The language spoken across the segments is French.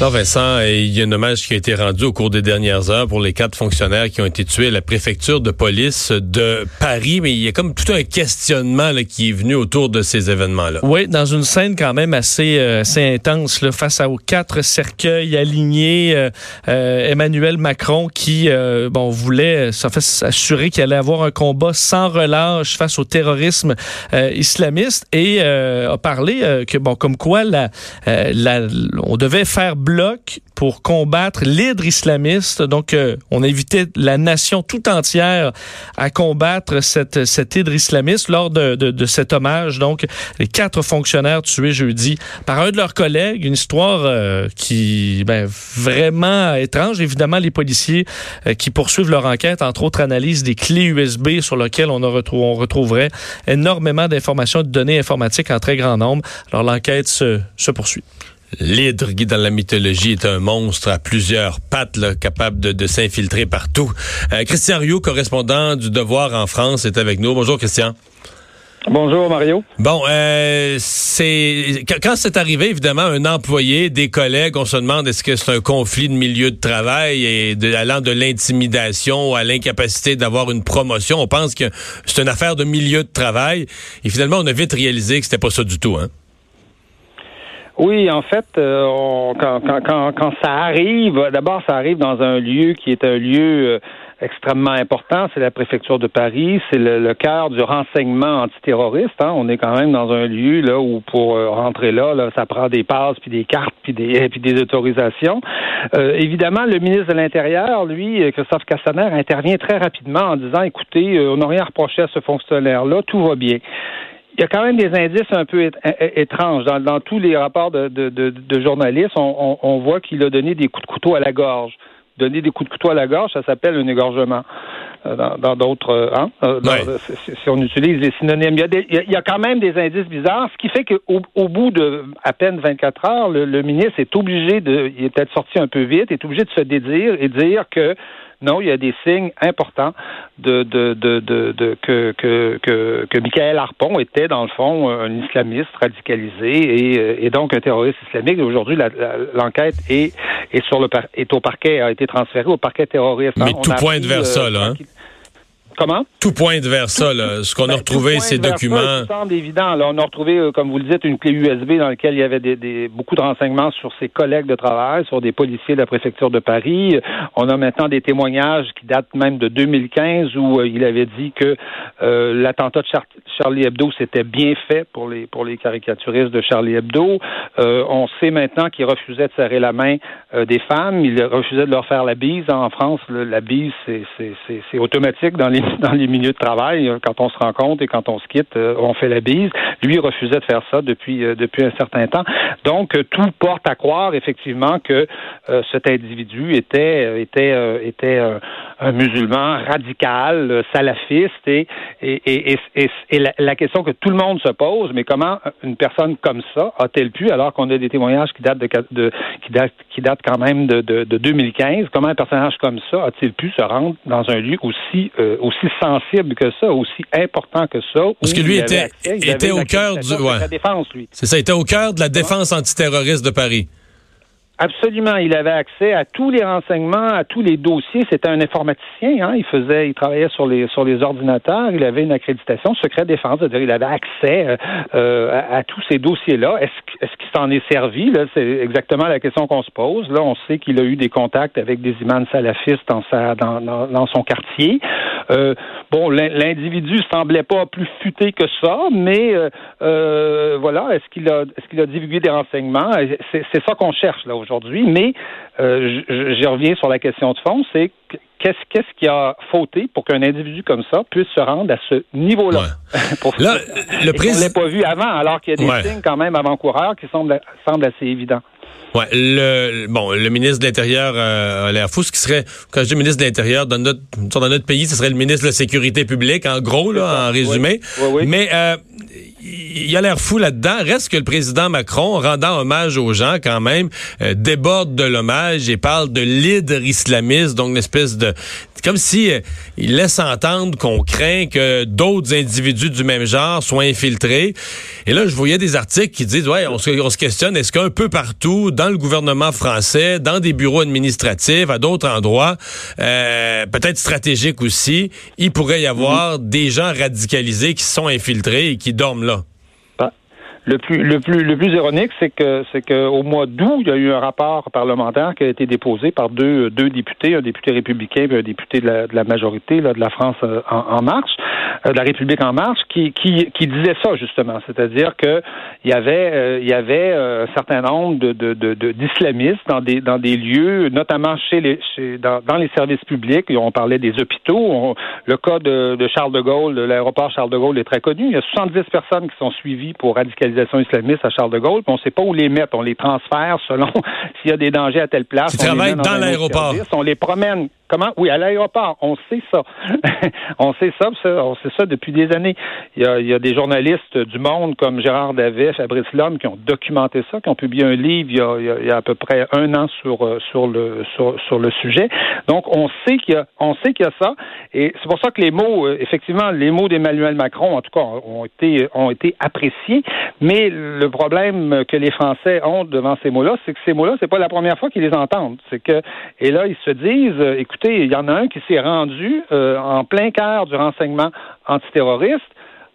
Alors Vincent, il y a un hommage qui a été rendu au cours des dernières heures pour les quatre fonctionnaires qui ont été tués à la préfecture de police de Paris, mais il y a comme tout un questionnement là, qui est venu autour de ces événements-là. Oui, dans une scène quand même assez, euh, assez intense, là, face aux quatre cercueils alignés, euh, euh, Emmanuel Macron qui bon voulait s'assurer qu'il allait avoir un combat sans relâche face au terrorisme islamiste et a parlé que bon comme quoi la, la, on devait faire bloc pour combattre l'hydre islamiste. Donc, euh, on invitait la nation tout entière à combattre cette, cette hydre islamiste lors de, de, de, cet hommage. Donc, les quatre fonctionnaires tués jeudi par un de leurs collègues. Une histoire euh, qui, ben, vraiment étrange. Évidemment, les policiers euh, qui poursuivent leur enquête, entre autres, analysent des clés USB sur lesquelles on, retrouve, on retrouverait énormément d'informations, de données informatiques en très grand nombre. Alors, l'enquête se, se poursuit. L'hydre, qui dans la mythologie est un monstre à plusieurs pattes, capable de, s'infiltrer partout. Euh, Christian Rioux, correspondant du Devoir en France, est avec nous. Bonjour Christian. Bonjour Mario. Bon, euh, c'est quand c'est arrivé, évidemment, un employé, des collègues, on se demande est-ce que c'est un conflit de milieu de travail et de, allant de l'intimidation à l'incapacité d'avoir une promotion. On pense que c'est une affaire de milieu de travail. Et finalement, on a vite réalisé que c'était pas ça du tout, hein. Oui, en fait, euh, quand, quand, quand, ça arrive, d'abord, ça arrive dans un lieu qui est un lieu euh, extrêmement important. C'est la préfecture de Paris, c'est le, cœur du renseignement antiterroriste. Hein. On est quand même dans un lieu là où pour euh, rentrer là, là, ça prend des passes, puis des cartes, puis des, puis des autorisations. évidemment, le ministre de l'Intérieur, lui, Christophe Castaner, intervient très rapidement en disant, écoutez, on n'a rien reproché à ce fonctionnaire-là, tout va bien il y a quand même des indices un peu étranges. Dans, tous les rapports de, journalistes, on, voit qu'il a donné des coups de couteau à la gorge. Donner des coups de couteau à la gorge, ça s'appelle un égorgement. Euh, dans d'autres, euh, hein? Euh, si on utilise les synonymes, il y, a quand même des indices bizarres, ce qui fait qu'au au bout de à peine 24 heures, le, le ministre est obligé de, il est peut-être sorti un peu vite, est obligé de se dédire et dire que non, il y a des signes importants de, de, de, de, que, que, que, que Michael Harpon était, dans le fond, un islamiste radicalisé et, euh, et donc un terroriste islamique. Aujourd'hui, l'enquête est, est, sur le, est au parquet, a été transférée au parquet terroriste. Mais tout pointe vers ça, là. Hein? Comment? Tout pointe vers ça, là. Ce qu'on a ben, retrouvé, ces documents. Ça, semble évident. Là, on a retrouvé, euh, comme vous le dites, une clé USB dans laquelle il y avait des, beaucoup de renseignements sur ses collègues de travail, sur des policiers de la préfecture de Paris. On a maintenant des témoignages qui datent même de 2015 où euh, il avait dit que euh, l'attentat de Charlie Hebdo s'était bien fait pour les pour les caricaturistes de Charlie Hebdo. on sait maintenant qu'il refusait de serrer la main des femmes. Il refusait de leur faire la bise. En France, la bise, c'est automatique dans les dans les milieux de travail, euh, quand on se rencontre et quand on se quitte, euh, on fait la bise. Lui refusait de faire ça depuis euh, depuis un certain temps. Donc tout porte à croire effectivement que cet individu était était était un musulman radical, salafiste et et, et, et, la, question que tout le monde se pose, mais comment une personne comme ça a-t-elle pu, alors qu'on a des témoignages qui datent de, de qui datent qui datent quand même de, de, de 2015, comment un personnage comme ça a-t-il pu se rendre dans un lieu aussi aussi aussi sensible que ça, aussi important que ça. Parce que lui était, était au cœur du, de la défense, lui. C'est ça, il était au cœur de la défense antiterroriste de Paris. Absolument, il avait accès à tous les renseignements, à tous les dossiers. C'était un informaticien, hein. Il faisait, il travaillait sur les sur les ordinateurs. Il avait une accréditation secret défense, c'est-à-dire il avait accès euh, à, tous ces dossiers-là. Est-ce est-ce qu'il s'en est servi Là, c'est exactement la question qu'on se pose. Là, on sait qu'il a eu des contacts avec des imams salafistes dans sa dans, dans, son quartier. Euh, bon, l'individu semblait pas plus futé que ça, mais euh, euh voilà, est-ce qu'il a est-ce qu'il a divulgué des renseignements? C'est ça qu'on cherche là aujourd'hui, mais euh, j'y reviens sur la question de fond, c'est qu'est-ce qu'est-ce qui a fauté pour qu'un individu comme ça puisse se rendre à ce niveau-là? Là, le président l'a pas vu avant, alors qu'il y a des signes quand même avant-coureurs qui semblent, semblent assez évidents. Ouais, le bon, le ministre de l'Intérieur euh, a l'air fou. Ce qui serait, quand je dis ministre de l'Intérieur, dans notre dans notre pays, ce serait le ministre de la Sécurité publique, en gros, là, en résumé. Mais euh, il a l'air fou là-dedans. Reste que le président Macron, rendant hommage aux gens quand même, euh, déborde de l'hommage et parle de l'hydre islamiste, donc une espèce de... Comme si euh, il laisse entendre qu'on craint que d'autres individus du même genre soient infiltrés. Et là, je voyais des articles qui disent, ouais, on se, on se questionne, est-ce qu'un peu partout, dans le gouvernement français, dans des bureaux administratifs, à d'autres endroits, euh, peut-être stratégiques aussi, il pourrait y avoir mm-hmm. des gens radicalisés qui sont infiltrés et qui dorment là? Le plus, le plus, le plus ironique, c'est que, c'est qu'au mois d'août, il y a eu un rapport parlementaire qui a été déposé par deux, deux députés, un député républicain et un député de la, majorité là, de la France euh, en, marche, euh, de la République en marche, qui, qui, qui disait ça justement, c'est-à-dire que il y avait, euh, il y avait un certain nombre de, d'islamistes dans des, dans des lieux, notamment chez les, chez, dans, dans les services publics. On parlait des hôpitaux. le cas de, Charles de Gaulle, de l'aéroport Charles de Gaulle est très connu. Il y a 70 personnes qui sont suivies pour radicaliser islamiste à Charles de Gaulle, puis on ne sait pas où les mettre. On les transfère selon s'il y a des dangers à telle place. Tu travailles dans, dans l'aéroport. On les promène Comment? Oui, à l'aéroport. On sait ça. on sait ça, on sait ça depuis des années. Il y, a, des journalistes du monde comme Gérard Davet, Fabrice Lhomme qui ont documenté ça, qui ont publié un livre il y a, à peu près un an sur, euh, sur, le, sur, le sujet. Donc, on sait qu'il y a, on sait qu'il y a ça. Et c'est pour ça que les mots, euh, effectivement, les mots d'Emmanuel Macron, en tout cas, ont été, ont été appréciés. Mais le problème que les Français ont devant ces mots-là, c'est que ces mots-là, c'est pas la première fois qu'ils les entendent. C'est que, et là, ils se disent, il y en a un qui s'est rendu euh, en plein cœur du renseignement antiterroriste.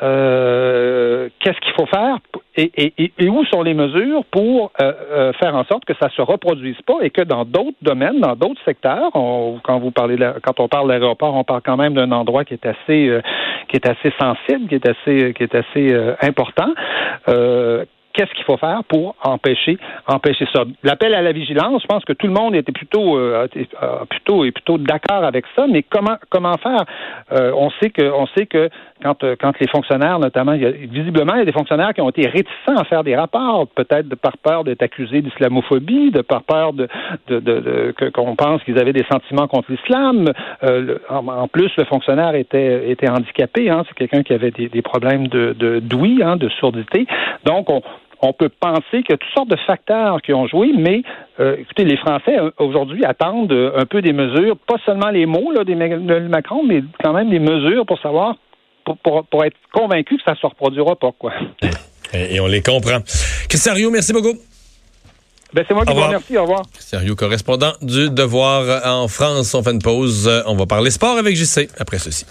Euh, qu'est-ce qu'il faut faire? Et, où sont les mesures pour euh, faire en sorte que ça se reproduise pas et que dans d'autres domaines, dans d'autres secteurs, quand vous parlez, quand on parle d'aéroport, on parle quand même d'un endroit qui est assez, qui est assez sensible, qui est assez, qui est assez important qu'est-ce qu'il faut faire pour empêcher, empêcher ça? L'appel à la vigilance, je pense que tout le monde était plutôt, euh, euh, plutôt et plutôt d'accord avec ça, mais comment, comment faire? Euh, On sait que, on sait que quand, quand les fonctionnaires, notamment, il y a, visiblement, il y a des fonctionnaires qui ont été réticents à faire des rapports, peut-être de par peur d'être accusés d'islamophobie, de par peur de, de, de, qu'on pense qu'ils avaient des sentiments contre l'islam. en, plus, le fonctionnaire était, était handicapé. Hein, c'est quelqu'un qui avait des, des problèmes de, de d'ouïe, hein, de surdité. Donc, on, on peut penser qu'il y a toutes sortes de facteurs qui ont joué, mais euh, écoutez, les Français euh, aujourd'hui attendent euh, un peu des mesures, pas seulement les mots là, des Macron, mais quand même des mesures pour savoir, pour, pour, être convaincu que ça ne se reproduira pas. Quoi. Et, on les comprend. Christian Rio, merci beaucoup. Ben, c'est moi qui vous remercie. Au revoir. Christian Rio, correspondant du Devoir en France. On fait une pause. On va parler sport avec JC après ceci.